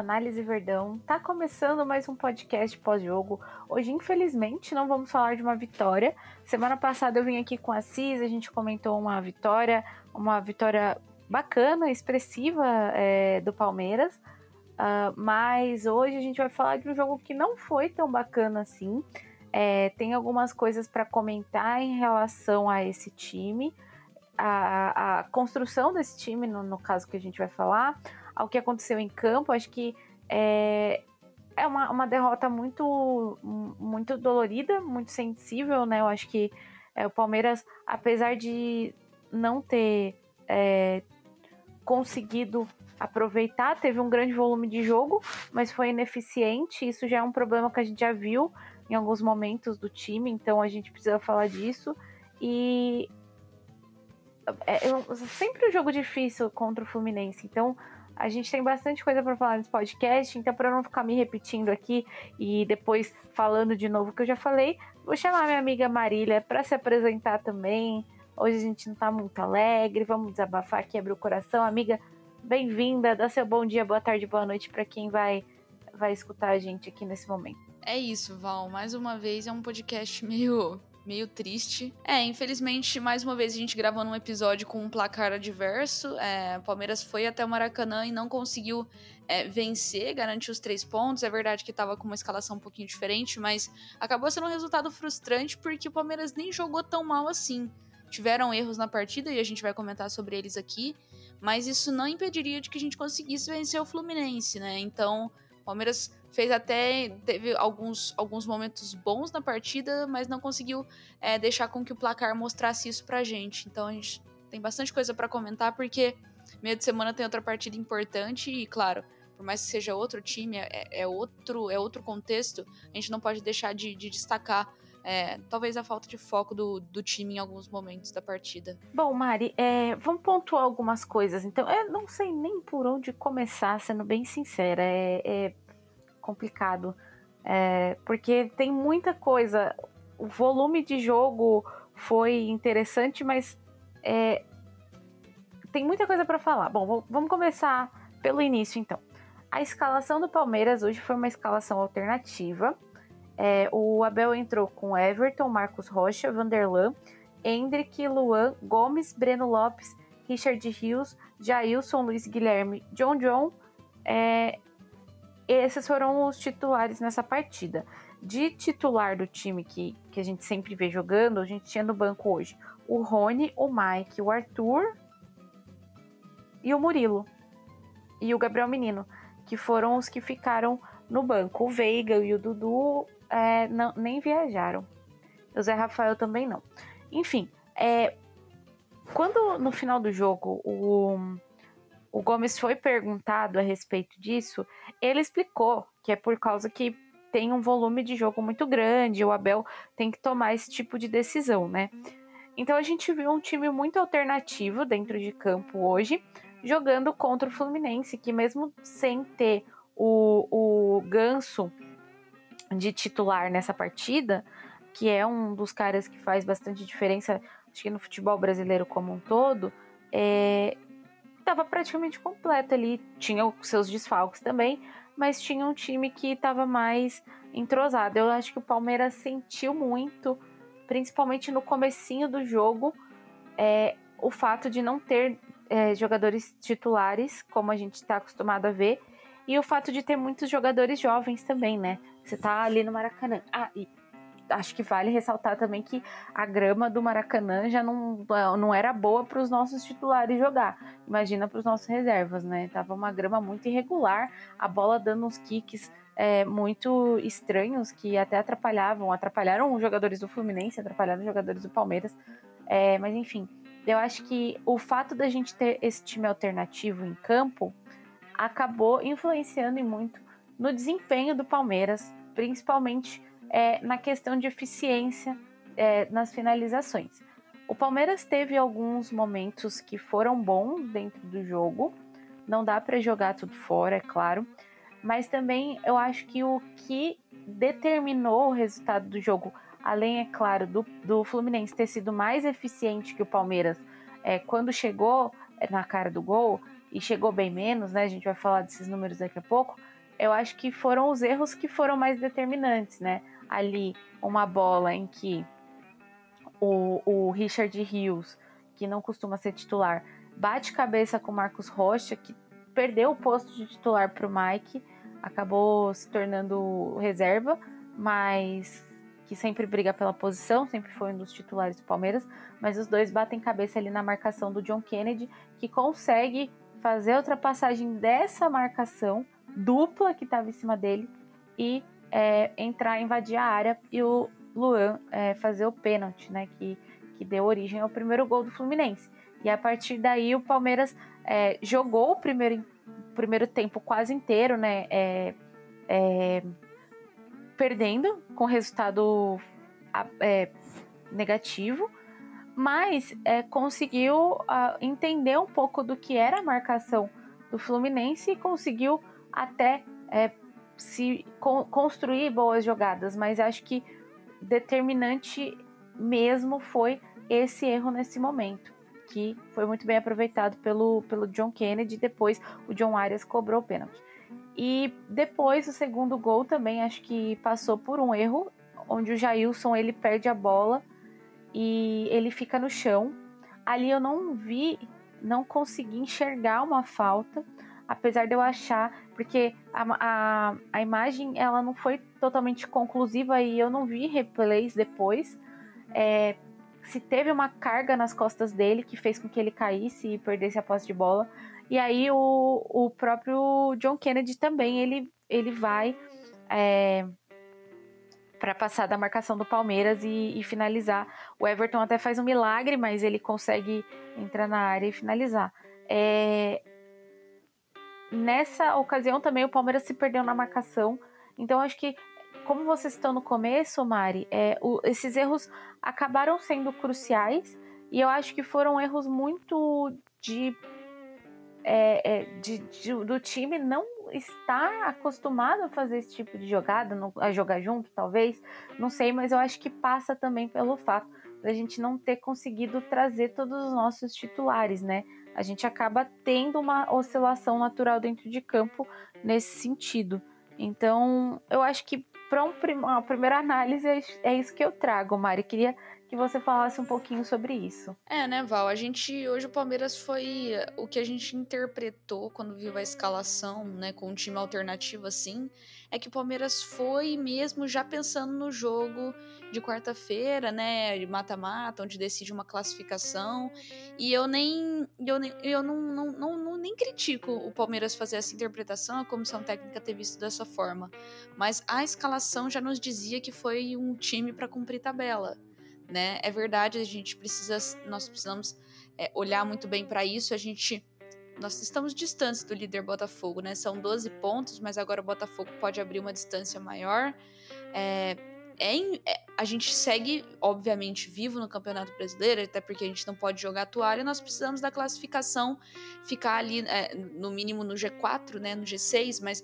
Análise Verdão. Tá começando mais um podcast pós-jogo. Hoje, infelizmente, não vamos falar de uma vitória. Semana passada eu vim aqui com a Cis, a gente comentou uma vitória, uma vitória bacana, expressiva é, do Palmeiras. Uh, mas hoje a gente vai falar de um jogo que não foi tão bacana assim. É, tem algumas coisas para comentar em relação a esse time, a, a construção desse time, no, no caso que a gente vai falar ao que aconteceu em campo, acho que é, é uma, uma derrota muito, muito dolorida, muito sensível, né? Eu acho que é, o Palmeiras, apesar de não ter é, conseguido aproveitar, teve um grande volume de jogo, mas foi ineficiente. Isso já é um problema que a gente já viu em alguns momentos do time, então a gente precisa falar disso. E é, sempre um jogo difícil contra o Fluminense, então a gente tem bastante coisa para falar nesse podcast, então para não ficar me repetindo aqui e depois falando de novo o que eu já falei, vou chamar minha amiga Marília para se apresentar também. Hoje a gente não tá muito alegre, vamos desabafar abrir o coração. Amiga, bem-vinda, dá seu bom dia, boa tarde, boa noite para quem vai vai escutar a gente aqui nesse momento. É isso, Val. Mais uma vez é um podcast meio meio triste. É, infelizmente, mais uma vez a gente gravando um episódio com um placar adverso. É, o Palmeiras foi até o Maracanã e não conseguiu é, vencer, garantir os três pontos. É verdade que estava com uma escalação um pouquinho diferente, mas acabou sendo um resultado frustrante porque o Palmeiras nem jogou tão mal assim. Tiveram erros na partida e a gente vai comentar sobre eles aqui, mas isso não impediria de que a gente conseguisse vencer o Fluminense, né? Então, Palmeiras fez até teve alguns, alguns momentos bons na partida, mas não conseguiu é, deixar com que o placar mostrasse isso pra gente. Então a gente tem bastante coisa para comentar porque meio de semana tem outra partida importante e claro, por mais que seja outro time, é, é outro é outro contexto, a gente não pode deixar de, de destacar é, talvez a falta de foco do, do time em alguns momentos da partida. Bom, Mari, é, vamos pontuar algumas coisas. Então, eu não sei nem por onde começar, sendo bem sincera. É, é complicado. É, porque tem muita coisa. O volume de jogo foi interessante, mas é, tem muita coisa para falar. Bom, vamos começar pelo início então. A escalação do Palmeiras hoje foi uma escalação alternativa. É, o Abel entrou com Everton, Marcos Rocha, Vanderlan, Hendrick, Luan, Gomes, Breno Lopes, Richard Rios, Jailson, Luiz Guilherme, John John, é, esses foram os titulares nessa partida. De titular do time que, que a gente sempre vê jogando, a gente tinha no banco hoje o Rony, o Mike, o Arthur e o Murilo. E o Gabriel Menino, que foram os que ficaram no banco. O Veiga e o Dudu é, não, nem viajaram. O Zé Rafael também não. Enfim, é, quando no final do jogo o o Gomes foi perguntado a respeito disso, ele explicou que é por causa que tem um volume de jogo muito grande, o Abel tem que tomar esse tipo de decisão, né? Então a gente viu um time muito alternativo dentro de campo hoje, jogando contra o Fluminense, que mesmo sem ter o, o Ganso de titular nessa partida, que é um dos caras que faz bastante diferença, acho que no futebol brasileiro como um todo, é, estava praticamente completo ali. Tinha os seus desfalques também, mas tinha um time que estava mais entrosado. Eu acho que o Palmeiras sentiu muito, principalmente no comecinho do jogo, é, o fato de não ter é, jogadores titulares, como a gente está acostumado a ver, e o fato de ter muitos jogadores jovens também, né? Você tá ali no Maracanã. Ah, e acho que vale ressaltar também que a grama do Maracanã já não, não era boa para os nossos titulares jogar. Imagina para os nossos reservas, né? Tava uma grama muito irregular, a bola dando uns kicks é, muito estranhos que até atrapalhavam, atrapalharam os jogadores do Fluminense, atrapalharam os jogadores do Palmeiras. É, mas enfim, eu acho que o fato da gente ter esse time alternativo em campo acabou influenciando muito no desempenho do Palmeiras, principalmente é, na questão de eficiência é, nas finalizações. O Palmeiras teve alguns momentos que foram bons dentro do jogo, não dá para jogar tudo fora, é claro, mas também eu acho que o que determinou o resultado do jogo, além, é claro, do, do Fluminense ter sido mais eficiente que o Palmeiras é, quando chegou na cara do gol, e chegou bem menos, né? A gente vai falar desses números daqui a pouco eu acho que foram os erros que foram mais determinantes, né? Ali, uma bola em que o, o Richard Rios, que não costuma ser titular, bate cabeça com o Marcos Rocha, que perdeu o posto de titular para o Mike, acabou se tornando reserva, mas que sempre briga pela posição, sempre foi um dos titulares do Palmeiras, mas os dois batem cabeça ali na marcação do John Kennedy, que consegue fazer a ultrapassagem dessa marcação dupla que estava em cima dele e é, entrar, invadir a área e o Luan é, fazer o pênalti, né, que, que deu origem ao primeiro gol do Fluminense. E a partir daí o Palmeiras é, jogou o primeiro, primeiro tempo quase inteiro, né, é, é, perdendo com resultado é, negativo, mas é, conseguiu entender um pouco do que era a marcação do Fluminense e conseguiu até é, se con construir boas jogadas, mas acho que determinante mesmo foi esse erro nesse momento, que foi muito bem aproveitado pelo, pelo John Kennedy. Depois o John Arias cobrou o pênalti. E depois o segundo gol também acho que passou por um erro, onde o Jailson ele perde a bola e ele fica no chão. Ali eu não vi, não consegui enxergar uma falta, apesar de eu achar, porque a, a, a imagem ela não foi totalmente conclusiva e eu não vi replays depois. É, se teve uma carga nas costas dele que fez com que ele caísse e perdesse a posse de bola, e aí o, o próprio John Kennedy também, ele, ele vai é, para passar da marcação do Palmeiras e, e, finalizar. O Everton até faz um milagre, mas ele consegue entrar na área e finalizar. É, nessa ocasião também o Palmeiras se perdeu na marcação. Então acho que, como vocês estão no começo, Mari, é, o, esses erros acabaram sendo cruciais e eu acho que foram erros muito de é, é, de, de, do time não estar acostumado a fazer esse tipo de jogada, a jogar junto, talvez, não sei, mas eu acho que passa também pelo fato da gente não ter conseguido trazer todos os nossos titulares, né? A gente acaba tendo uma oscilação natural dentro de campo nesse sentido. Então, eu acho que para um, uma primeira análise é, é isso que eu trago, Mari. Queria que você falasse um pouquinho sobre isso. É, né, Val? A gente hoje o Palmeiras foi o que a gente interpretou quando viu a escalação, né, com um time alternativo assim, é que o Palmeiras foi mesmo já pensando no jogo de quarta-feira, né, de mata-mata, onde decide uma classificação. E eu nem eu nem eu não, não, não, não nem critico o Palmeiras fazer essa interpretação, a comissão técnica ter visto dessa forma, mas a escalação já nos dizia que foi um time para cumprir tabela né? É verdade, a gente precisa, nós precisamos é, olhar muito bem para isso. A gente, nós estamos distantes do líder Botafogo, né? São 12 pontos, mas agora o Botafogo pode abrir uma distância maior. É, é, é, a gente segue, obviamente, vivo no Campeonato Brasileiro, até porque a gente não pode jogar toalha, nós precisamos da classificação, ficar ali, é, no mínimo no G4, né, no G6, mas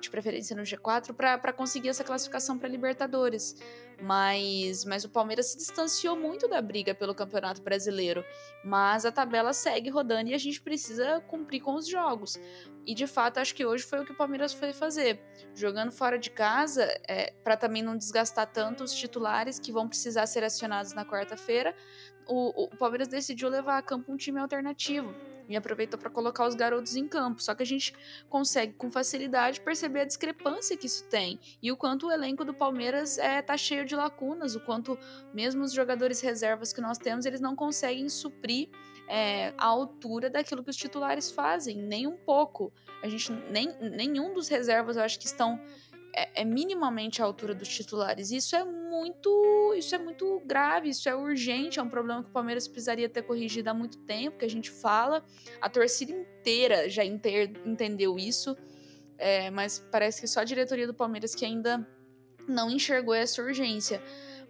de preferência no G4, para conseguir essa classificação para Libertadores. Mas, mas o Palmeiras se distanciou muito da briga pelo Campeonato Brasileiro. Mas a tabela segue rodando e a gente precisa cumprir com os jogos. E de fato, acho que hoje foi o que o Palmeiras foi fazer. Jogando fora de casa, é, para também não desgastar tanto os titulares que vão precisar ser acionados na quarta-feira, o, o Palmeiras decidiu levar a campo um time alternativo e aproveitou para colocar os garotos em campo. Só que a gente consegue com facilidade perceber a discrepância que isso tem e o quanto o elenco do Palmeiras é tá cheio de lacunas, o quanto mesmo os jogadores reservas que nós temos eles não conseguem suprir é, a altura daquilo que os titulares fazem, nem um pouco. A gente nem nenhum dos reservas eu acho que estão é, é, minimamente à altura dos titulares. Isso é muito, isso é muito grave, isso é urgente, é um problema que o Palmeiras precisaria ter corrigido há muito tempo, que a gente fala. A torcida inteira já inter, entendeu isso, é, mas parece que só a diretoria do Palmeiras que ainda não enxergou essa urgência.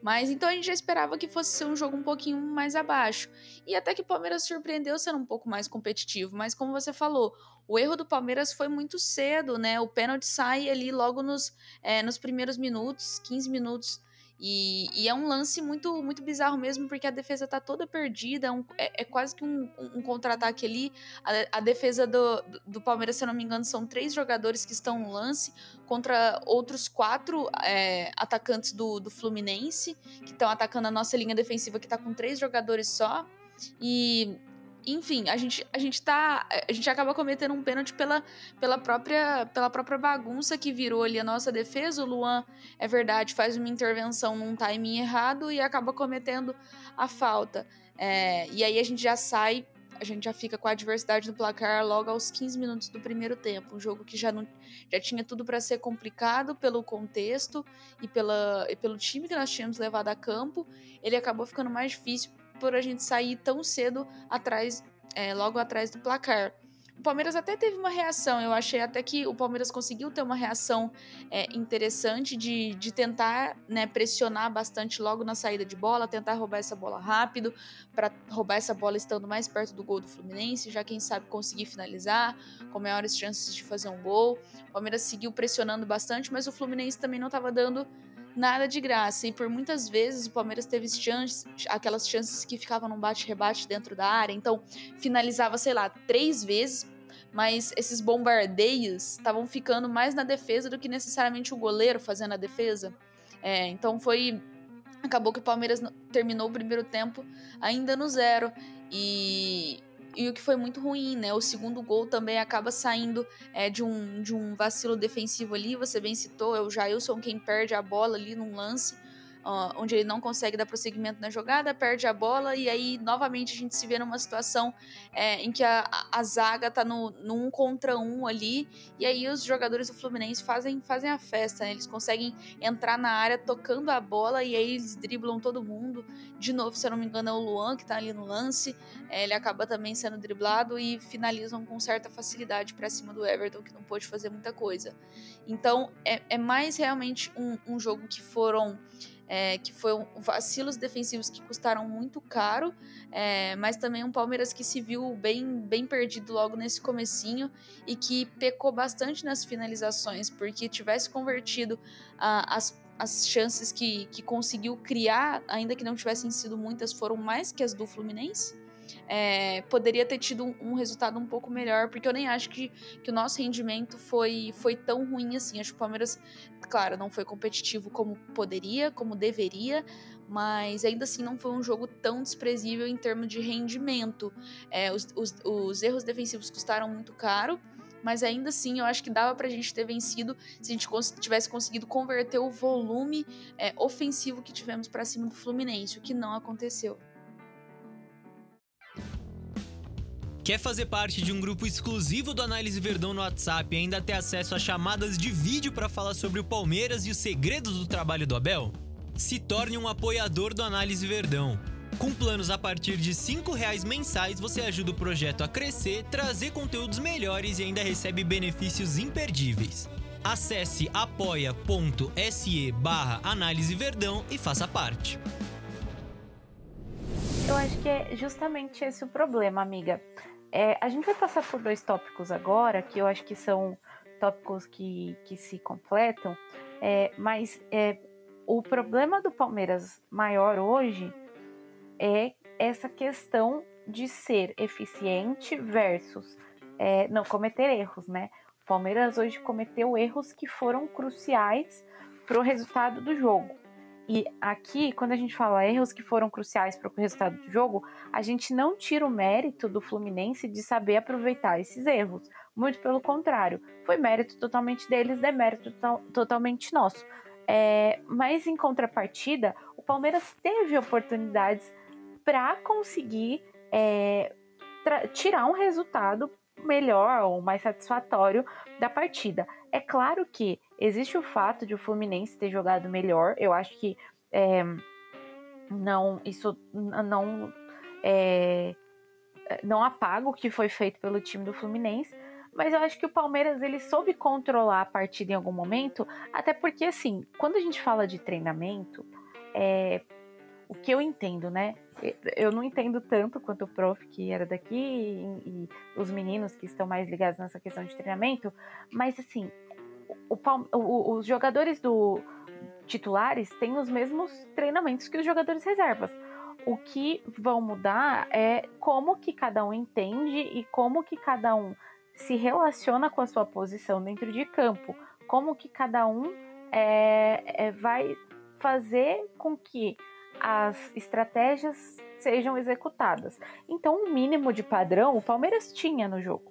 Mas então a gente já esperava que fosse ser um jogo um pouquinho mais abaixo. E até que o Palmeiras surpreendeu sendo um pouco mais competitivo. Mas como você falou, o erro do Palmeiras foi muito cedo, né? O pênalti sai ali logo nos, é, nos primeiros minutos, 15 minutos. E, e, é um lance muito muito bizarro mesmo, porque a defesa tá toda perdida, é, um, é, é quase que um, um contra-ataque ali. A, a defesa do, do, Palmeiras, se eu não me engano, são três jogadores que estão no lance contra outros quatro é, atacantes do, do Fluminense, que estão atacando a nossa linha defensiva, que tá com três jogadores só. E enfim, a gente, a gente tá. A gente acaba cometendo um pênalti pela, pela, própria, pela própria bagunça que virou ali a nossa defesa. O Luan, é verdade, faz uma intervenção num timing errado e acaba cometendo a falta. É, e aí a gente já sai, a gente já fica com a adversidade do placar logo aos 15 minutos do primeiro tempo. Um jogo que já, não, já tinha tudo para ser complicado pelo contexto e, pela, e pelo time que nós tínhamos levado a campo. Ele acabou ficando mais difícil por a gente sair tão cedo atrás, é, logo atrás do placar. O Palmeiras até teve uma reação, eu achei até que o Palmeiras conseguiu ter uma reação é, interessante de, de tentar né, pressionar bastante logo na saída de bola, tentar roubar essa bola rápido, para roubar essa bola estando mais perto do gol do Fluminense, já quem sabe conseguir finalizar, com maiores chances de fazer um gol. O Palmeiras seguiu pressionando bastante, mas o Fluminense também não estava dando nada de graça. E por muitas vezes o Palmeiras teve chances, aquelas chances que ficavam num bate-rebate dentro da área. Então, finalizava, sei lá, três vezes, mas esses bombardeios estavam ficando mais na defesa do que necessariamente o goleiro fazendo a defesa. É, então foi. Acabou que o Palmeiras terminou o primeiro tempo ainda no zero. E e o que foi muito ruim, né? O segundo gol também acaba saindo é, de, um, de um vacilo defensivo ali, você bem citou, é o Jailson quem perde a bola ali num lance onde ele não consegue dar prosseguimento na jogada, perde a bola e aí novamente a gente se vê numa situação é, em que a, a, zaga tá no, no um contra um ali e aí os jogadores do Fluminense fazem, fazem a festa, né? eles conseguem entrar na área tocando a bola e aí eles driblam todo mundo. De novo, se eu não me engano, é o Luan que tá ali no lance, é, ele acaba também sendo driblado e finalizam com certa facilidade para cima do Everton, que não pôde fazer muita coisa. Então é, é mais realmente um, um jogo que foram é, que foi um, vacilos defensivos que custaram muito caro, é, mas também um Palmeiras que se viu bem, bem perdido logo nesse comecinho e que pecou bastante nas finalizações, porque tivesse convertido ah, as as chances que, que conseguiu criar, ainda que não tivessem sido muitas, foram mais que as do Fluminense é, poderia ter tido um, um, resultado um pouco melhor, porque eu nem acho que, que o nosso rendimento foi, foi tão ruim assim. Acho que o Palmeiras, claro, não foi competitivo como poderia, como deveria, mas ainda assim não foi um jogo tão desprezível em termos de rendimento. É, os, os, os erros defensivos custaram muito caro mas ainda assim eu acho que dava pra gente ter vencido se a gente tivesse conseguido converter o volume é, ofensivo que tivemos para cima do Fluminense, o que não aconteceu. Quer fazer parte de um grupo exclusivo do Análise Verdão no WhatsApp e ainda ter acesso a chamadas de vídeo para falar sobre o Palmeiras e os segredos do trabalho do Abel? Se torne um apoiador do Análise Verdão. Com planos a partir de R$ reais mensais, você ajuda o projeto a crescer, trazer conteúdos melhores e ainda recebe benefícios imperdíveis. Acesse apoia.se barra Análise Verdão e faça parte. Eu acho que é justamente esse o problema, amiga. É, a gente vai passar por dois tópicos agora, que eu acho que são tópicos que, que se completam, é, mas é, o problema do Palmeiras maior hoje é essa questão de ser eficiente versus é, não cometer erros, né? O Palmeiras hoje cometeu erros que foram cruciais para o resultado do jogo. E aqui, quando a gente fala erros que foram cruciais para o resultado do jogo, a gente não tira o mérito do Fluminense de saber aproveitar esses erros. Muito pelo contrário, foi mérito totalmente deles, demérito to totalmente nosso. É, mas em contrapartida, o Palmeiras teve oportunidades para conseguir é, tirar um resultado melhor ou mais satisfatório da partida. É claro que existe o fato de o Fluminense ter jogado melhor. Eu acho que é, não isso não é, não apaga o que foi feito pelo time do Fluminense, mas eu acho que o Palmeiras ele soube controlar a partida em algum momento, até porque assim, quando a gente fala de treinamento, é, o que eu entendo, né? Eu não entendo tanto quanto o prof que era daqui e, e os meninos que estão mais ligados nessa questão de treinamento, mas assim, o, o, os jogadores do, titulares têm os mesmos treinamentos que os jogadores reservas. O que vão mudar é como que cada um entende e como que cada um se relaciona com a sua posição dentro de campo, como que cada um é, é, vai fazer com que as estratégias sejam executadas. Então, um mínimo de padrão o Palmeiras tinha no jogo.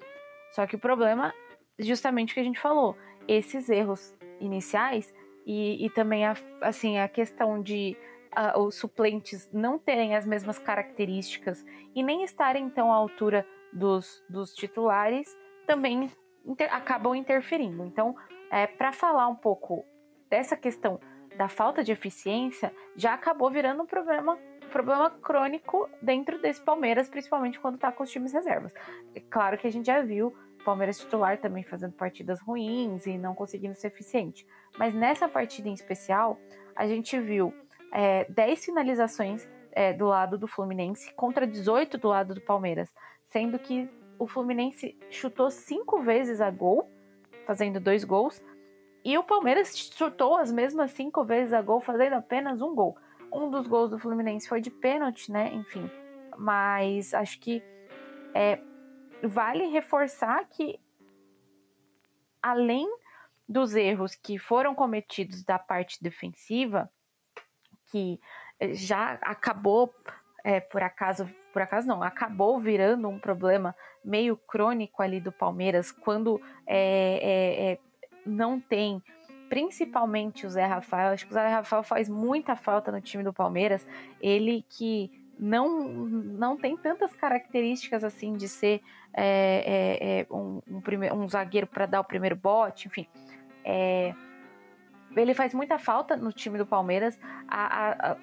Só que o problema, justamente o que a gente falou, esses erros iniciais e, e também a, assim, a questão de uh, os suplentes não terem as mesmas características e nem estarem tão à altura dos, dos titulares também inter, acabam interferindo. Então, é, para falar um pouco dessa questão da falta de eficiência, já acabou virando um problema problema crônico dentro desse Palmeiras, principalmente quando está com os times reservas. É claro que a gente já viu Palmeiras titular também fazendo partidas ruins e não conseguindo ser eficiente. Mas nessa partida em especial, a gente viu é, 10 finalizações é, do lado do Fluminense contra 18 do lado do Palmeiras, sendo que o Fluminense chutou cinco vezes a gol, fazendo dois gols, e o Palmeiras chutou as mesmas cinco vezes a gol, fazendo apenas um gol. Um dos gols do Fluminense foi de pênalti, né? Enfim. Mas acho que é, vale reforçar que, além dos erros que foram cometidos da parte defensiva, que eh, já acabou, é, por acaso, por acaso não, acabou virando um problema meio crônico ali do Palmeiras quando é, é, não tem principalmente o Zé Rafael. Acho que o Zé Rafael faz muita falta no time do Palmeiras. Ele que não, não tem tantas características assim de ser é, é, é um, um, primeiro, um zagueiro para dar o primeiro bote, enfim. É, ele faz muita falta no time do Palmeiras. A, a,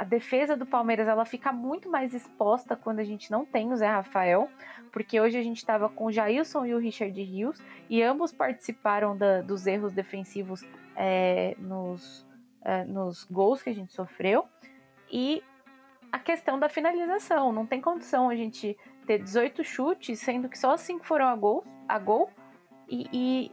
a, defesa do Palmeiras ela fica muito mais exposta quando a gente não tem o Zé Rafael, porque hoje a gente estava com o Jailson e o Richard Rios, e ambos participaram da, dos erros defensivos é, nos, é, nos gols que a gente sofreu. E questão da finalização, não tem condição a gente ter 18 chutes, sendo que só 5 foram a gol, a gol e, e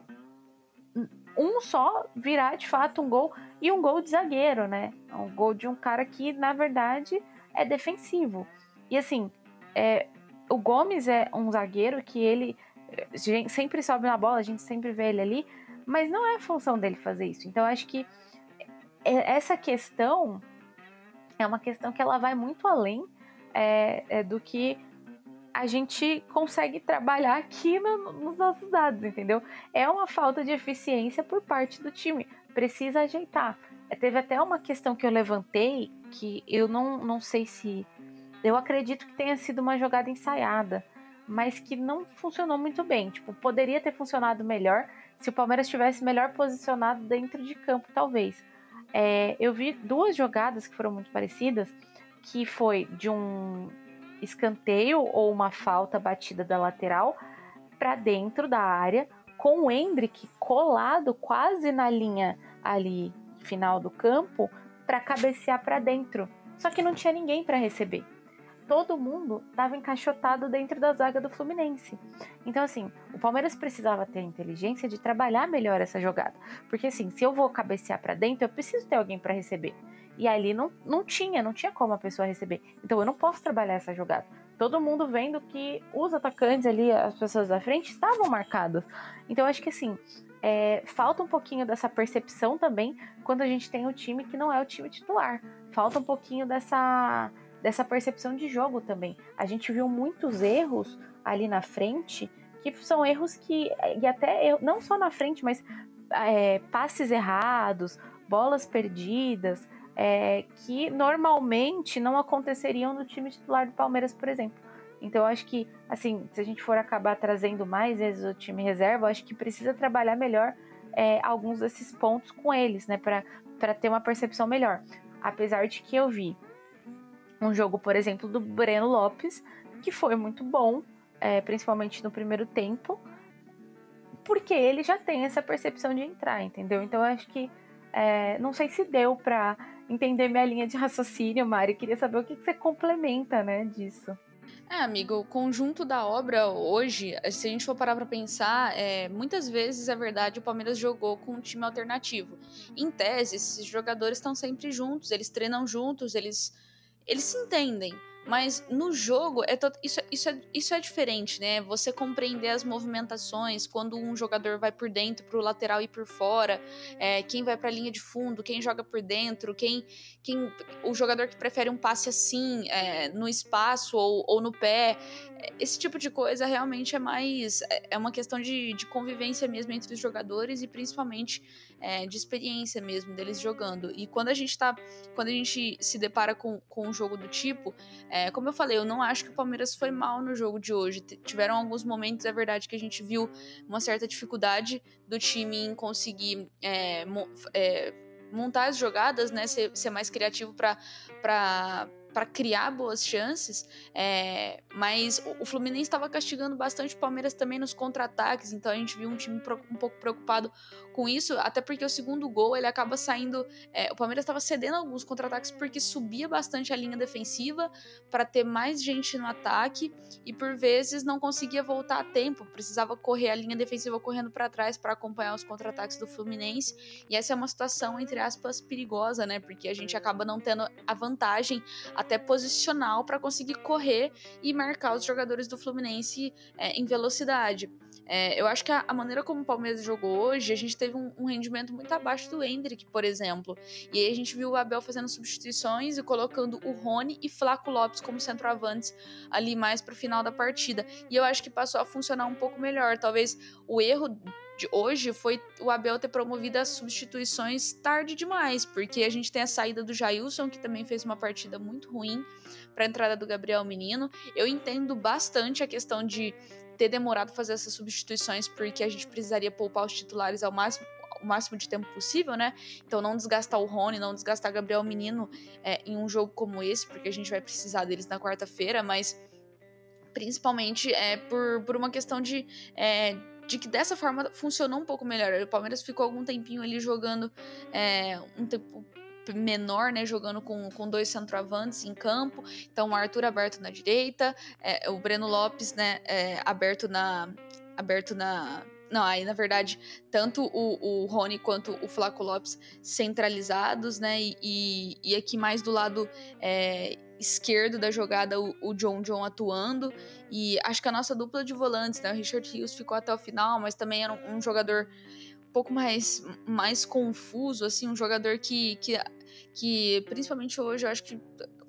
um só virar de fato um gol e um gol de zagueiro, né? Um gol de um cara que na verdade é defensivo. E assim, é, o Gomes é um zagueiro que ele sempre sobe na bola, a gente sempre vê ele ali, mas não é função dele fazer isso. Então acho que é, essa questão é uma questão que ela vai muito além é, é, do que a gente consegue trabalhar aqui no, nos nossos dados, entendeu? É uma falta de eficiência por parte do time. Precisa ajeitar. É, teve até uma questão que eu levantei que eu não, não sei se. Eu acredito que tenha sido uma jogada ensaiada, mas que não funcionou muito bem. Tipo, poderia ter funcionado melhor se o Palmeiras tivesse melhor posicionado dentro de campo, talvez. É, eu vi duas jogadas que foram muito parecidas, que foi de um escanteio ou uma falta batida da lateral para dentro da área, com o Hendrick colado quase na linha ali final do campo para cabecear para dentro. Só que não tinha ninguém para receber. Todo mundo estava encaixotado dentro da zaga do Fluminense. Então, assim, o Palmeiras precisava ter a inteligência de trabalhar melhor essa jogada. Porque, assim, se eu vou cabecear para dentro, eu preciso ter alguém para receber. E ali não, não tinha, não tinha como a pessoa receber. Então eu não posso trabalhar essa jogada. Todo mundo vendo que os atacantes ali, as pessoas da frente, estavam marcados. Então acho que assim, é, falta um pouquinho dessa percepção também quando a gente tem um time que não é o time titular. Falta um pouquinho dessa, dessa percepção de jogo também. A gente viu muitos erros ali na frente, que são erros que, e até não só na frente, mas é, passes errados, bolas perdidas, é, que normalmente não aconteceriam no time titular do Palmeiras, por exemplo. Então, eu acho que, assim, se a gente for acabar trazendo mais vezes o time reserva, eu acho que precisa trabalhar melhor é, alguns desses pontos com eles, né, para ter uma percepção melhor. Apesar de que eu vi um jogo, por exemplo, do Breno Lopes, que foi muito bom, é, principalmente no primeiro tempo, porque ele já tem essa percepção de entrar, entendeu? Então, eu acho que é, não sei se deu para entender minha linha de raciocínio, Mari. Queria saber o que, que você complementa, né, disso. É, amigo, o conjunto da obra hoje, se a gente for parar pra pensar, é, muitas vezes é verdade o Palmeiras jogou com um time alternativo. Em tese, esses jogadores estão sempre juntos, eles treinam juntos, eles, eles se entendem. Mas no jogo, é isso, isso, é, isso é diferente, né? Você compreender as movimentações, quando um jogador vai por dentro, pro lateral e por fora, é, quem vai pra linha de fundo, quem joga por dentro, quem. quem o jogador que prefere um passe assim, é, no espaço ou, ou no pé. Esse tipo de coisa realmente é mais. É, é uma questão de, de convivência mesmo entre os jogadores e principalmente é, de experiência mesmo deles jogando. E quando a gente tá. Quando a gente se depara com, com um jogo do tipo, é, como eu falei, eu não acho que o Palmeiras foi mal no jogo de hoje. Tiveram alguns momentos, é verdade, que a gente viu uma certa dificuldade do time em conseguir é, é montar as jogadas, né? Ser, ser mais criativo para para criar boas chances, é, mas o, o Fluminense estava castigando bastante o Palmeiras também nos contra-ataques, então a gente viu um time pro, um pouco preocupado com isso, até porque o segundo gol ele acaba saindo. É, o Palmeiras estava cedendo alguns contra-ataques porque subia bastante a linha defensiva para ter mais gente no ataque e por vezes não conseguia voltar a tempo, precisava correr a linha defensiva correndo para trás para acompanhar os contra-ataques do Fluminense. E essa é uma situação, entre aspas, perigosa, né? Porque a gente acaba não tendo a vantagem até posicional para conseguir correr e marcar os jogadores do Fluminense é, em velocidade. É, eu acho que a, a, maneira como o Palmeiras jogou hoje, a gente teve um, um, rendimento muito abaixo do Hendrick, por exemplo. E aí a gente viu o Abel fazendo substituições e colocando o Rony e Flaco Lopes como centroavantes ali mais pro final da partida. E eu acho que passou a funcionar um pouco melhor. Talvez o erro de hoje foi o Abel ter promovido as substituições tarde demais, porque a gente tem a saída do Jailson, que também fez uma partida muito ruim, para a entrada do Gabriel Menino. Eu entendo bastante a questão de ter demorado fazer essas substituições, porque a gente precisaria poupar os titulares ao máximo, o máximo de tempo possível, né? Então não desgastar o Rony, não desgastar Gabriel Menino é, em um jogo como esse, porque a gente vai precisar deles na quarta-feira, mas principalmente é por, por uma questão de, é, de que dessa forma funcionou um pouco melhor. O Palmeiras ficou algum tempinho ali jogando é, um tempo menor, né, jogando com, com dois centroavantes em campo, então o Arthur aberto na direita, é, o Breno Lopes, né, é, aberto na aberto na não, aí na verdade, tanto o, o Rony quanto o Flaco Lopes centralizados, né? E, e, aqui mais do lado é, esquerdo da jogada o, o, John John atuando. E acho que a nossa dupla de volantes, né? O Richard Hughes ficou até o final, mas também era um, um jogador um pouco mais, mais confuso, assim, um jogador que, que, que principalmente hoje eu acho que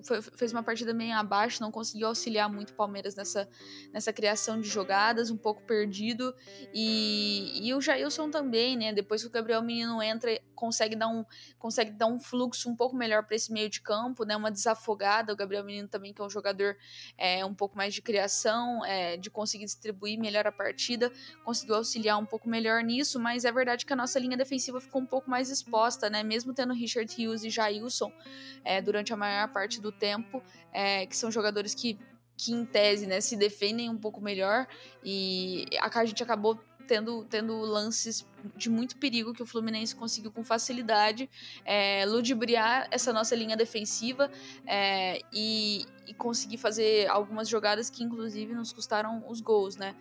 foi, fez uma partida meio abaixo, não conseguiu auxiliar muito o Palmeiras nessa, nessa criação de jogadas, um pouco perdido. E, e o Jailson também, né? Depois que o Gabriel Menino entra, consegue dar um, consegue dar um fluxo um pouco melhor para esse meio de campo, né? Uma desafogada. O Gabriel Menino também, que é um jogador é, um pouco mais de criação, é, de conseguir distribuir melhor a partida, conseguiu auxiliar um pouco melhor nisso, mas é verdade que a nossa linha defensiva ficou um pouco mais exposta, né? Mesmo tendo Richard Hughes e Jailson é, durante a maior parte do tempo, é, que são jogadores que, que em tese, né, se defendem um pouco melhor e a gente acabou tendo, tendo lances de muito perigo que o Fluminense conseguiu com facilidade é, ludibriar essa nossa linha defensiva é, e, e conseguir fazer algumas jogadas que inclusive nos custaram os gols, né?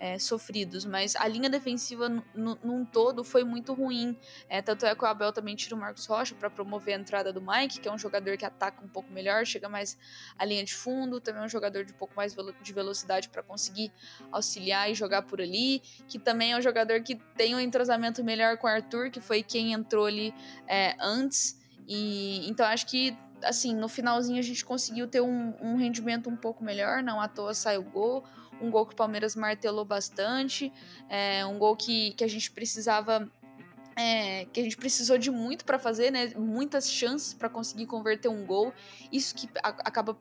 É, sofridos, mas a linha defensiva num todo foi muito ruim. É, tanto é que o Abel também tira o Marcos Rocha para promover a entrada do Mike, que é um jogador que ataca um pouco melhor, chega mais à linha de fundo, também é um jogador de um pouco mais de velocidade para conseguir auxiliar e jogar por ali, que também é um jogador que tem um entrosamento melhor com o Arthur, que foi quem entrou ali é, antes. E então acho que assim, no finalzinho a gente conseguiu ter um, um rendimento um pouco melhor, não à toa saiu o gol um gol que o Palmeiras martelou bastante, é, um gol que, que a gente precisava é, que a gente precisou de muito para fazer, né? Muitas chances para conseguir converter um gol. Isso que a, acaba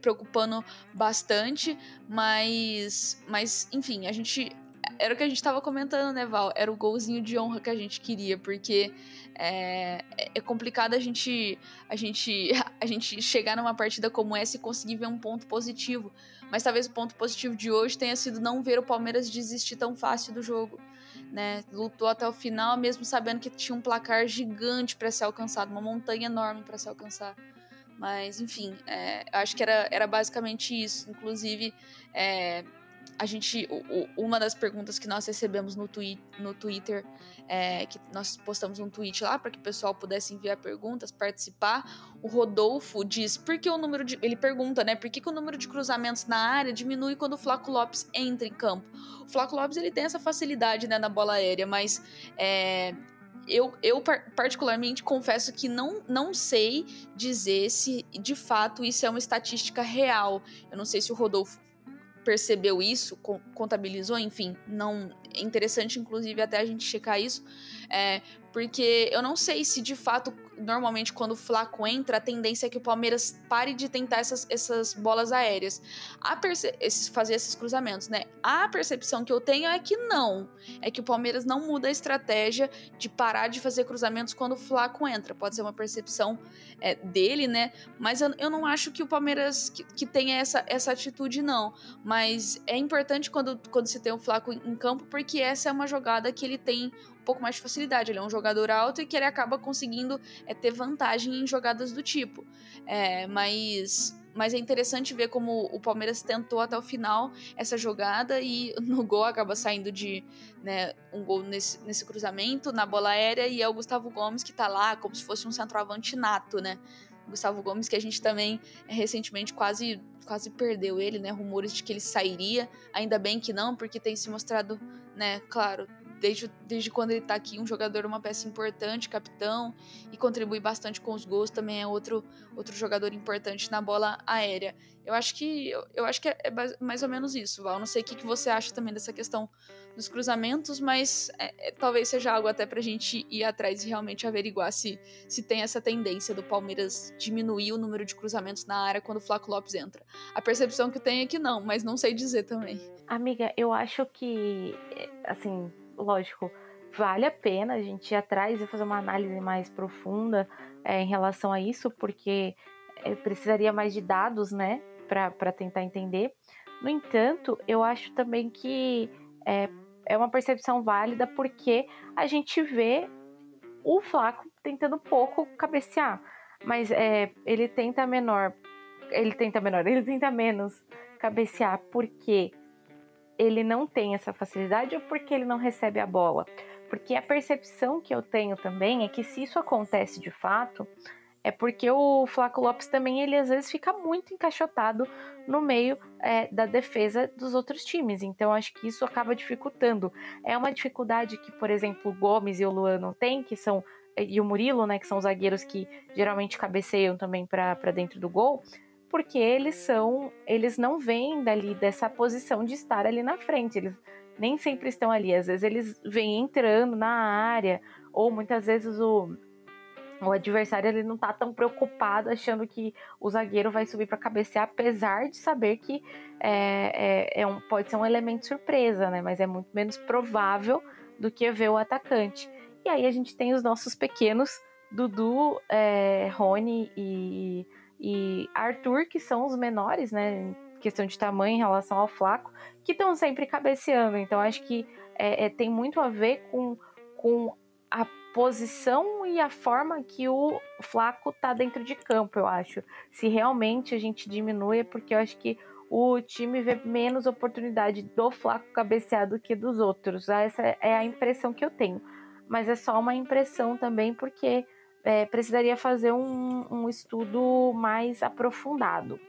preocupando bastante, mas, mas enfim, a gente era o que a gente estava comentando, né, Val? Era o golzinho de honra que a gente queria, porque é, é complicado a gente, a gente a gente chegar numa partida como essa e conseguir ver um ponto positivo. Mas talvez o ponto positivo de hoje tenha sido não ver o Palmeiras desistir tão fácil do jogo. Né? Lutou até o final, mesmo sabendo que tinha um placar gigante para ser alcançado, uma montanha enorme para se alcançar. Mas, enfim, é, acho que era, era basicamente isso. Inclusive, é, a gente. O, uma das perguntas que nós recebemos no, twi no Twitter, é, que nós postamos um tweet lá para que o pessoal pudesse enviar perguntas, participar. O Rodolfo diz por que o número de. Ele pergunta, né? Por que, que o número de cruzamentos na área diminui quando o Flaco Lopes entra em campo? O Flaco Lopes ele tem essa facilidade né, na bola aérea, mas é, eu, eu particularmente confesso que não, não sei dizer se de fato isso é uma estatística real. Eu não sei se o Rodolfo percebeu isso, contabilizou, enfim, não é interessante inclusive até a gente checar isso, é, porque eu não sei se de fato normalmente quando o Flaco entra, a tendência é que o Palmeiras pare de tentar essas, essas bolas aéreas, esses, fazer esses cruzamentos, né? A percepção que eu tenho é que não, é que o Palmeiras não muda a estratégia de parar de fazer cruzamentos quando o Flaco entra. Pode ser uma percepção é, dele, né? Mas eu, eu, não acho que o Palmeiras que, que tenha essa, essa atitude, não. Mas é importante quando, quando se tem o Flaco em campo, porque essa é uma jogada que ele tem pouco mais de facilidade. Ele é um jogador alto e que ele acaba conseguindo é, ter vantagem em jogadas do tipo. É, mas, mas é interessante ver como o Palmeiras tentou até o final essa jogada e no gol acaba saindo de né, um gol nesse, nesse cruzamento, na bola aérea, e é o Gustavo Gomes que tá lá como se fosse um centroavante nato, né? Gustavo Gomes, que a gente também é, recentemente quase quase perdeu ele, né? Rumores de que ele sairia. Ainda bem que não, porque tem se mostrado, né, claro, desde, desde quando ele tá aqui, um jogador, uma peça importante, capitão, e contribui bastante com os gols, também é outro, outro jogador importante na bola aérea. Eu acho que eu, eu acho que é, é, mais ou menos isso, Val. Não sei o que, que você acha também dessa questão dos cruzamentos, mas é, é, talvez seja algo até pra gente ir atrás e realmente averiguar se, se tem essa tendência do Palmeiras diminuir o número de cruzamentos na área quando o Flaco Lopes entra. A percepção que eu tenho é que não, mas não sei dizer também. Amiga, eu acho que, assim, lógico, vale a pena a gente ir atrás e fazer uma análise mais profunda é, em relação a isso, porque é, precisaria mais de dados, né, para tentar entender. No entanto, eu acho também que é, é uma percepção válida porque a gente vê o Flaco tentando pouco cabecear, mas é, ele tenta menor, ele tenta menor, ele tenta menos cabecear porque ele não tem essa facilidade ou porque ele não recebe a bola? Porque a percepção que eu tenho também é que se isso acontece de fato, é porque o Flaco Lopes também ele às vezes fica muito encaixotado no meio é, da defesa dos outros times. Então acho que isso acaba dificultando. É uma dificuldade que, por exemplo, o Gomes e o Luan não têm, que são e o Murilo, né, que são os zagueiros que geralmente cabeceiam também para dentro do gol porque eles são, eles não vêm dali dessa posição de estar ali na frente, eles nem sempre estão ali, às vezes eles vêm entrando na área, ou muitas vezes o, o adversário ele não tá tão preocupado achando que o zagueiro vai subir para cabecear, apesar de saber que é, é, é, um, pode ser um elemento surpresa, né? Mas é muito menos provável do que ver o atacante. E aí a gente tem os nossos pequenos Dudu, é, Rony e e Arthur, que são os menores, né, questão de tamanho em relação ao Flaco, que estão sempre cabeceando. Então acho que é, é, tem muito a ver com, com a posição e a forma que o Flaco tá dentro de campo, eu acho. Se realmente a gente diminui, é porque eu acho que o time vê menos oportunidade do Flaco cabecear do que dos outros. Essa é a impressão que eu tenho. Mas é só uma impressão também, porque é, precisaria fazer um, um, estudo mais aprofundado.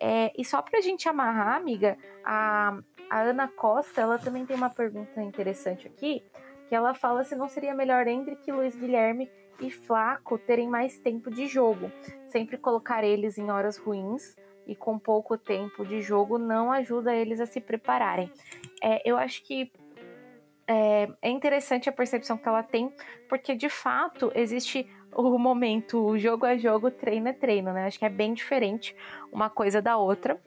É, e só para a gente amarrar, amiga, a, a Ana Costa, ela também tem uma pergunta interessante aqui, que ela fala se não seria melhor Hendrick, Luiz Guilherme e Flaco terem mais tempo de jogo. Sempre colocar eles em horas ruins e com pouco tempo de jogo não ajuda eles a se prepararem. É, eu acho que é, é interessante a percepção que ela tem, porque de fato existe o momento jogo a jogo, treino a treino, né? Acho que é bem diferente uma coisa da outra.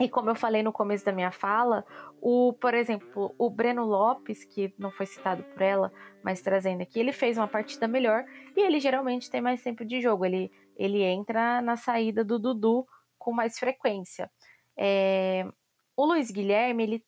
E como eu falei no começo da minha fala, o, por exemplo, o Breno Lopes, que não foi citado por ela, mas trazendo aqui, ele fez uma partida melhor e ele geralmente tem mais tempo de jogo. Ele, ele entra na saída do Dudu com mais frequência. É, o Luiz Guilherme, ele,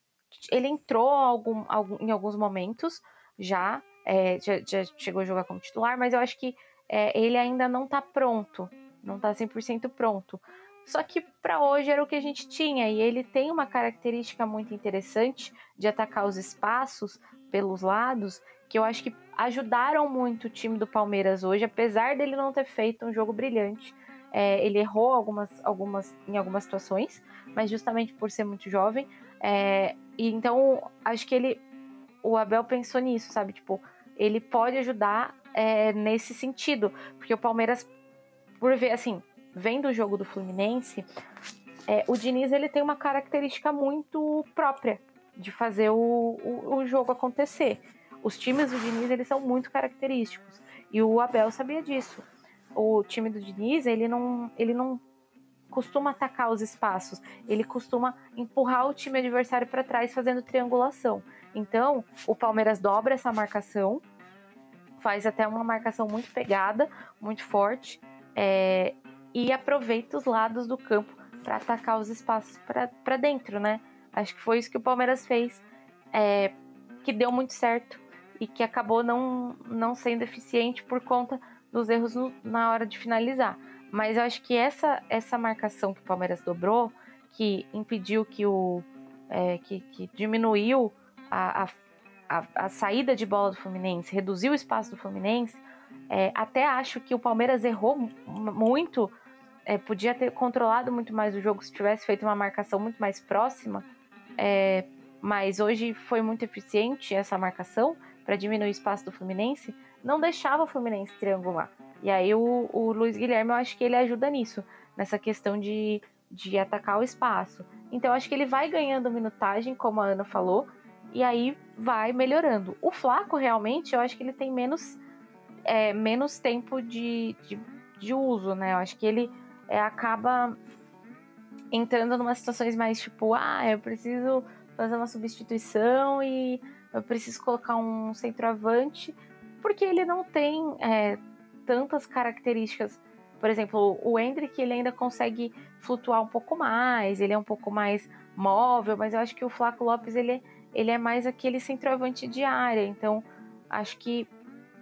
ele entrou algum, algum, em alguns momentos já, é, já, já, chegou a jogar como titular, mas eu acho que é, ele ainda não está pronto. não tá 100% pronto. Só que para hoje era o que a gente tinha e ele tem uma característica muito interessante de atacar os espaços pelos lados, que eu acho que ajudaram muito o time do Palmeiras hoje, apesar dele não ter feito um jogo brilhante. É, ele errou algumas, algumas, em algumas situações, mas justamente por ser muito jovem. É, e então acho que ele, o Abel pensou nisso, sabe? Tipo, ele pode ajudar é, nesse sentido, porque o Palmeiras, por ver assim, vendo o jogo do Fluminense, é, o Diniz ele tem uma característica muito própria de fazer o, o, o, jogo acontecer. Os times do Diniz eles são muito característicos e o Abel sabia disso. O time do Diniz ele não, ele não costuma atacar os espaços, ele costuma empurrar o time adversário para trás fazendo triangulação. Então o Palmeiras dobra essa marcação, faz até uma marcação muito pegada, muito forte. É, e aproveita os lados do campo para atacar os espaços para dentro, né? Acho que foi isso que o Palmeiras fez, é, que deu muito certo e que acabou não, não sendo eficiente por conta dos erros no, na hora de finalizar. Mas eu acho que essa, essa marcação que o Palmeiras dobrou, que impediu que o. É, que, que, diminuiu a, a, a, saída de bola do Fluminense, reduziu o espaço do Fluminense, é, até acho que o Palmeiras errou muito é, podia ter controlado muito mais o jogo se tivesse feito uma marcação muito mais próxima. É, mas hoje foi muito eficiente essa marcação para diminuir o espaço do Fluminense. Não deixava o Fluminense triangular. E aí o, o Luiz Guilherme, eu acho que ele ajuda nisso, nessa questão de, de atacar o espaço. Então eu acho que ele vai ganhando minutagem, como a Ana falou, e aí vai melhorando. O Flaco, realmente, eu acho que ele tem menos, é, menos tempo de, de, de uso, né? Eu acho que ele é, acaba entrando numa situações mais tipo, ah, eu preciso fazer uma substituição e eu preciso colocar um centroavante, porque ele não tem é, tantas características. Por exemplo, o Hendrick ele ainda consegue flutuar um pouco mais, ele é um pouco mais móvel, mas eu acho que o Flaco Lopes ele, ele é mais aquele centroavante de área, então acho que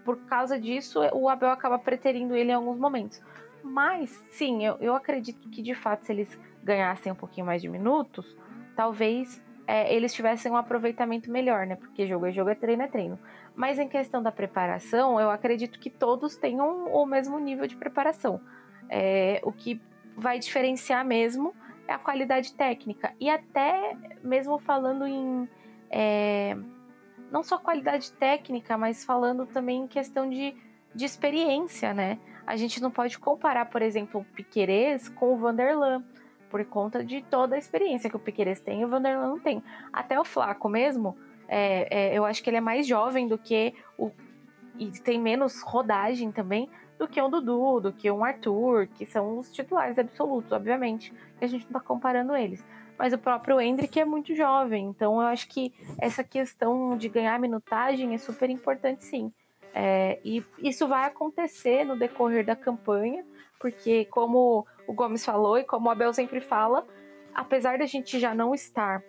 por causa disso o Abel acaba preterindo ele em alguns momentos. Mas, sim, eu, eu acredito que de fato, se eles ganhassem um pouquinho mais de minutos, talvez é, eles tivessem um aproveitamento melhor, né? Porque jogo é jogo, é treino é treino. Mas em questão da preparação, eu acredito que todos tenham o mesmo nível de preparação. É, o que vai diferenciar mesmo é a qualidade técnica. E até mesmo falando em. É, não só qualidade técnica, mas falando também em questão de, de experiência, né? a gente não pode comparar, por exemplo, o Piquerez com o Vanderlan, por conta de toda a experiência que o Piquerez tem e o Vanderlan não tem. Até o Flaco mesmo, é, é, eu acho que ele é mais jovem do que o. e tem menos rodagem também do que um Dudu, do que um Arthur, que são os titulares absolutos, obviamente, que a gente não tá comparando eles. Mas o próprio Hendrick é muito jovem, então eu acho que essa questão de ganhar minutagem é super importante sim. É, e isso vai acontecer no decorrer da campanha, porque, como o Gomes falou e como o Abel sempre fala, apesar da gente já não estar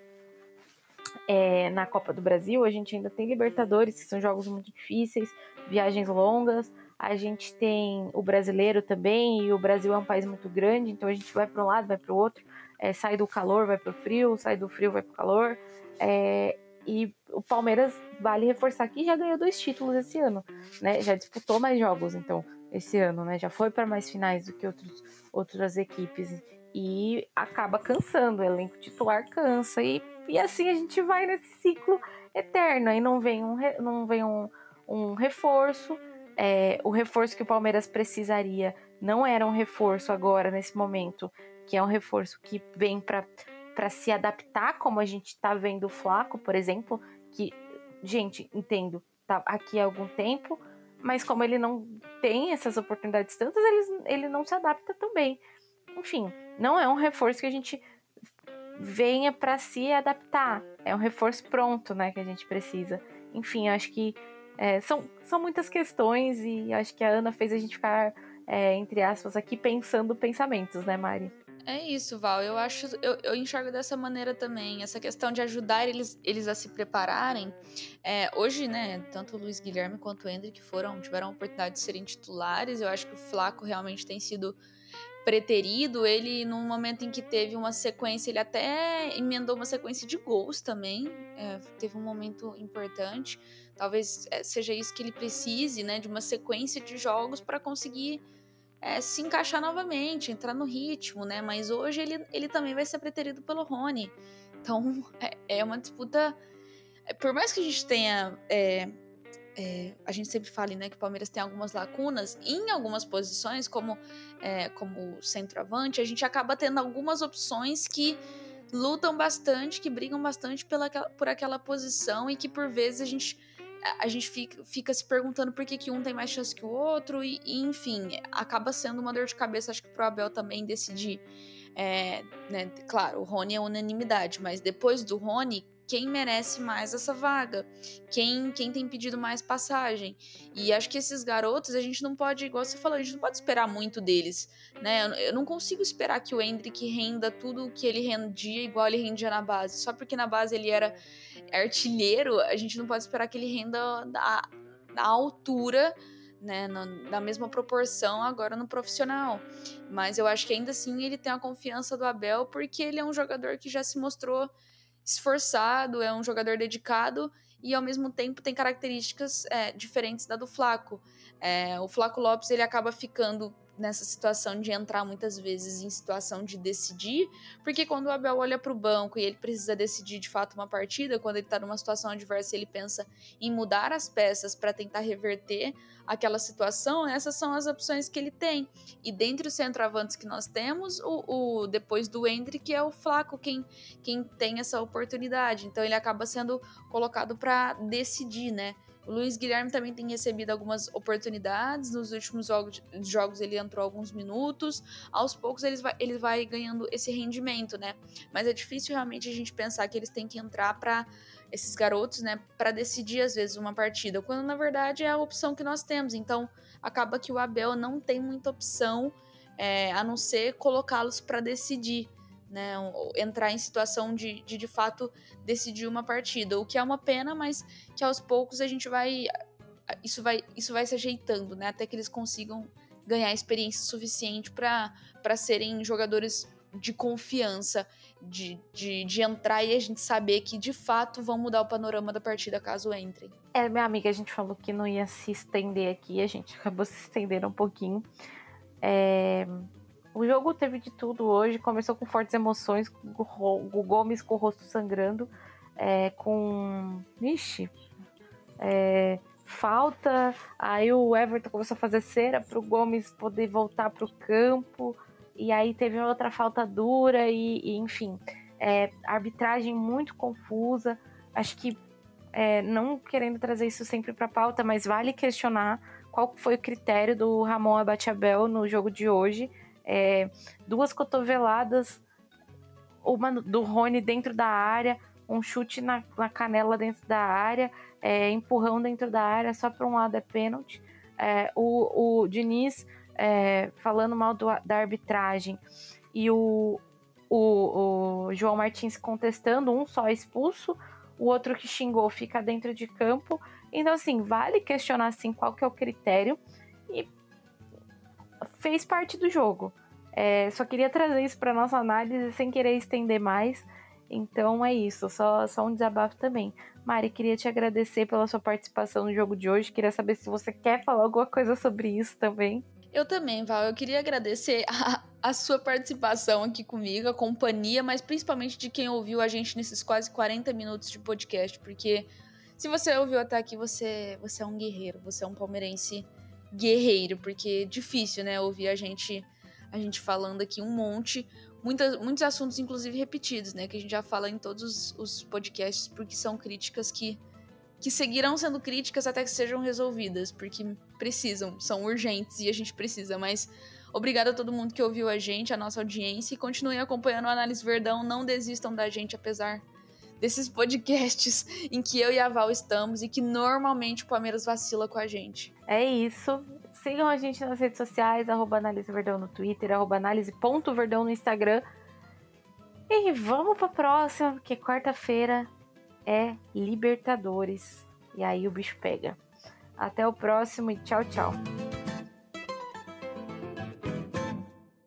é, na Copa do Brasil, a gente ainda tem Libertadores, que são jogos muito difíceis, viagens longas. A gente tem o brasileiro também, e o Brasil é um país muito grande, então a gente vai para um lado, vai para o outro, é, sai do calor, vai para o frio, sai do frio, vai para o calor. É, e o Palmeiras, vale reforçar que já ganhou dois títulos esse ano, né? Já disputou mais jogos, então, esse ano, né? Já foi para mais finais do que outros, outras equipes. E acaba cansando, o elenco titular cansa. E, e assim a gente vai nesse ciclo eterno. Aí não vem um, não vem um, um reforço. É, o reforço que o Palmeiras precisaria não era um reforço agora, nesse momento, que é um reforço que vem para se adaptar, como a gente está vendo o Flaco, por exemplo, que, gente, entendo, tá aqui há algum tempo, mas como ele não tem essas oportunidades tantas, ele, ele não se adapta também. Enfim, não é um reforço que a gente venha para se adaptar, é um reforço pronto, né, que a gente precisa. Enfim, acho que é, são, são muitas questões e acho que a Ana fez a gente ficar, é, entre aspas, aqui pensando pensamentos, né, Mari? É isso, Val. Eu acho, eu, eu enxergo dessa maneira também. Essa questão de ajudar eles, eles a se prepararem. É, hoje, né, tanto o Luiz Guilherme quanto o Hendrick foram, tiveram a oportunidade de serem titulares. Eu acho que o Flaco realmente tem sido preterido, ele, num momento em que teve uma sequência, ele até emendou uma sequência de gols também. É, teve um momento importante. Talvez é, seja isso que ele precise, né? De uma sequência de jogos para conseguir é, se encaixar novamente, entrar no ritmo, né? Mas hoje ele, ele também vai ser preterido pelo Rony. Então é, é uma disputa. É, por mais que a gente tenha é, a gente sempre fala né, que o Palmeiras tem algumas lacunas, em algumas posições, como, é, como centroavante, a gente acaba tendo algumas opções que lutam bastante, que brigam bastante pela, por aquela posição e que por vezes a gente, a gente fica, fica se perguntando por que, que um tem mais chance que o outro, e, e enfim, acaba sendo uma dor de cabeça, acho que pro Abel também decidir. É, né, claro, o Rony é unanimidade, mas depois do Rony, quem merece mais essa vaga, quem, quem tem pedido mais passagem. E acho que esses garotos, a gente não pode, igual você falou, a gente não pode esperar muito deles, né? Eu não consigo esperar que o Hendrick renda tudo o que ele rendia igual ele rendia na base. Só porque na base ele era artilheiro, a gente não pode esperar que ele renda da, da altura né, na, na, mesma proporção agora no profissional. Mas eu acho que ainda assim ele tem a confiança do Abel porque ele é um jogador que já se mostrou esforçado, é um jogador dedicado e ao mesmo tempo tem características é, diferentes da do Flaco. É, o Flaco Lopes ele acaba ficando nessa situação de entrar muitas vezes em situação de decidir, porque quando o Abel olha para o banco e ele precisa decidir de fato uma partida, quando ele está numa situação adversa, ele pensa em mudar as peças para tentar reverter aquela situação, essas são as opções que ele tem. E dentre os centroavantes que nós temos, o, o depois do Hendrick é o Flaco quem, quem tem essa oportunidade. Então ele acaba sendo colocado para decidir, né? O Luiz Guilherme também tem recebido algumas oportunidades. Nos últimos jogos, ele entrou alguns minutos. Aos poucos ele vai, ele vai ganhando esse rendimento, né? Mas é difícil realmente a gente pensar que eles têm que entrar para esses garotos, né, para decidir às vezes uma partida, quando na verdade é a opção que nós temos. Então acaba que o Abel não tem muita opção é, a não ser colocá-los para decidir né, entrar em situação de, de de fato decidir uma partida, o que é uma pena, mas que aos poucos a gente vai isso vai isso vai se ajeitando, né, até que eles consigam ganhar experiência suficiente para serem jogadores de confiança, de, de, de entrar e a gente saber que de fato vão mudar o panorama da partida caso entrem. É, minha amiga, a gente falou que não ia se estender aqui, a gente acabou se estendendo um pouquinho. É, o jogo teve de tudo hoje, começou com fortes emoções, o Gomes com o rosto sangrando, é, com. Ixi. É, falta, aí o Everton começou a fazer cera para o Gomes poder voltar para o campo, e aí teve outra falta dura, e, e enfim, é, arbitragem muito confusa. Acho que, é, não querendo trazer isso sempre para pauta, mas vale questionar qual foi o critério do Ramon Abatiabel no jogo de hoje é, duas cotoveladas, uma do Rony dentro da área, um chute na, na canela dentro da área, é, empurrão dentro da área, só para um lado é pênalti. É, o, o Diniz é, falando mal do, da arbitragem e o, o, o João Martins contestando, um só expulso, o outro que xingou fica dentro de campo. Então, assim, vale questionar assim, qual que é o critério. Fez parte do jogo. É, só queria trazer isso para nossa análise sem querer estender mais. Então é isso, só, só um desabafo também. Mari, queria te agradecer pela sua participação no jogo de hoje. Queria saber se você quer falar alguma coisa sobre isso também. Eu também, Val. Eu queria agradecer a, a sua participação aqui comigo, a companhia, mas principalmente de quem ouviu a gente nesses quase 40 minutos de podcast, porque se você ouviu até aqui, você, você é um guerreiro, você é um palmeirense guerreiro, porque é difícil, né, ouvir a gente a gente falando aqui um monte, muitas, muitos assuntos inclusive repetidos, né, que a gente já fala em todos os, podcasts, porque são críticas que que seguirão sendo críticas até que sejam resolvidas, porque precisam, são urgentes e a gente precisa, mas obrigada a todo mundo que ouviu a gente, a nossa audiência e continuem acompanhando o Análise Verdão, não desistam da gente apesar desses podcasts em que eu e a Val estamos e que normalmente o Palmeiras vacila com a gente. É isso. Sigam a gente nas redes sociais, arroba no Twitter, arroba análise.verdão no Instagram. E vamos pra próxima, porque quarta-feira é Libertadores. E aí o bicho pega. Até o próximo e tchau, tchau.